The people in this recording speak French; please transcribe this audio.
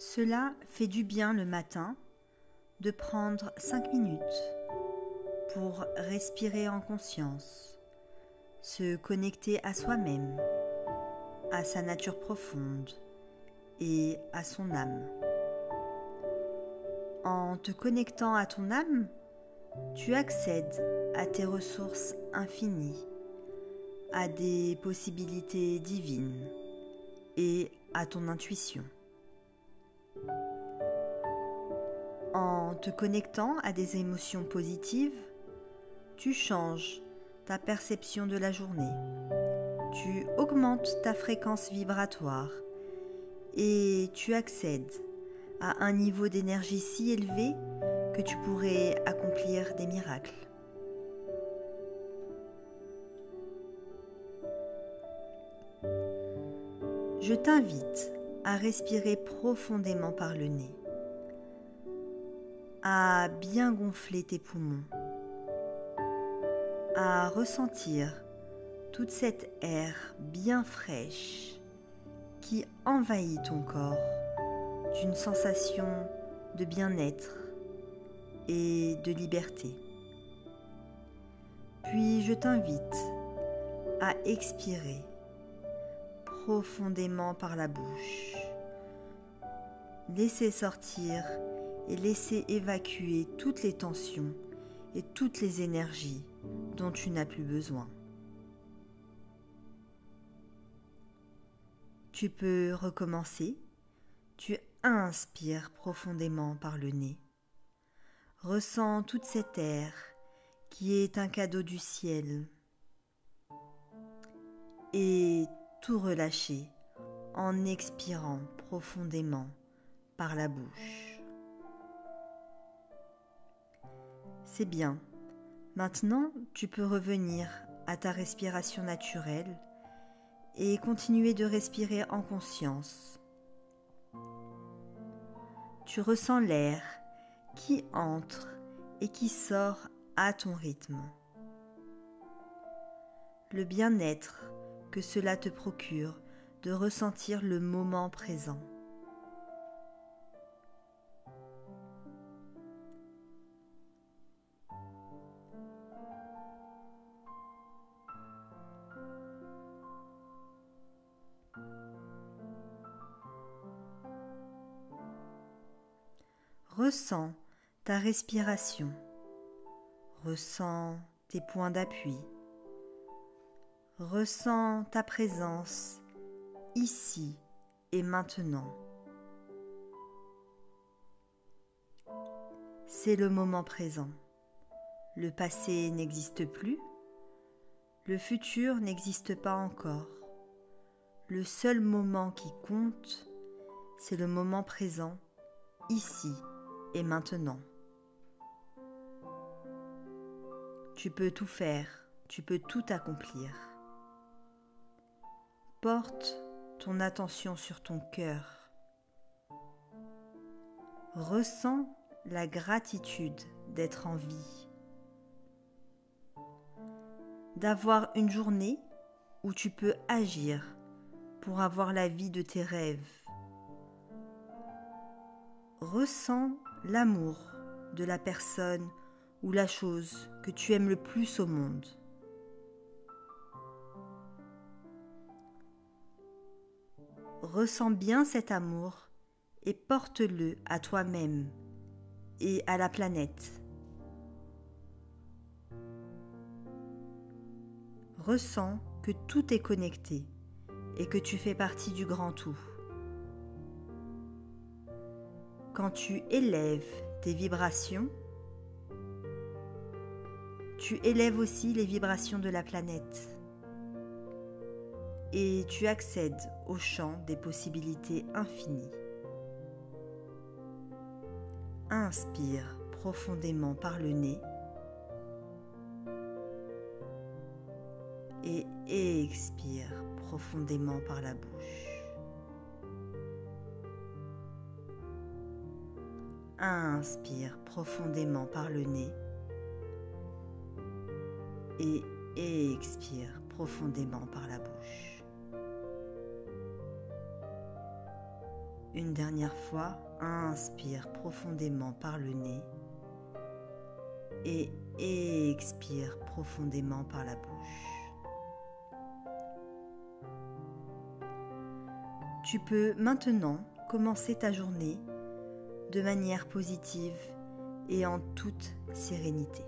Cela fait du bien le matin de prendre 5 minutes pour respirer en conscience, se connecter à soi-même, à sa nature profonde et à son âme. En te connectant à ton âme, tu accèdes à tes ressources infinies, à des possibilités divines et à ton intuition. En te connectant à des émotions positives, tu changes ta perception de la journée, tu augmentes ta fréquence vibratoire et tu accèdes à un niveau d'énergie si élevé que tu pourrais accomplir des miracles. Je t'invite à respirer profondément par le nez, à bien gonfler tes poumons, à ressentir toute cette air bien fraîche qui envahit ton corps d'une sensation de bien-être et de liberté. Puis je t'invite à expirer profondément par la bouche. Laissez sortir et laissez évacuer toutes les tensions et toutes les énergies dont tu n'as plus besoin. Tu peux recommencer. Tu inspires profondément par le nez. Ressens toute cette air qui est un cadeau du ciel. Et tout relâcher en expirant profondément par la bouche. C'est bien. Maintenant, tu peux revenir à ta respiration naturelle et continuer de respirer en conscience. Tu ressens l'air qui entre et qui sort à ton rythme. Le bien-être que cela te procure de ressentir le moment présent. Ressens ta respiration, ressens tes points d'appui. Ressens ta présence ici et maintenant. C'est le moment présent. Le passé n'existe plus. Le futur n'existe pas encore. Le seul moment qui compte, c'est le moment présent, ici et maintenant. Tu peux tout faire, tu peux tout accomplir. Porte ton attention sur ton cœur. Ressens la gratitude d'être en vie. D'avoir une journée où tu peux agir pour avoir la vie de tes rêves. Ressens l'amour de la personne ou la chose que tu aimes le plus au monde. Ressens bien cet amour et porte-le à toi-même et à la planète. Ressens que tout est connecté et que tu fais partie du grand tout. Quand tu élèves tes vibrations, tu élèves aussi les vibrations de la planète et tu accèdes au champ des possibilités infinies. Inspire profondément par le nez et expire profondément par la bouche. Inspire profondément par le nez et expire profondément par la bouche. Une dernière fois, inspire profondément par le nez et expire profondément par la bouche. Tu peux maintenant commencer ta journée de manière positive et en toute sérénité.